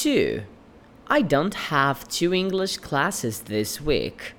2. I don't have two English classes this week.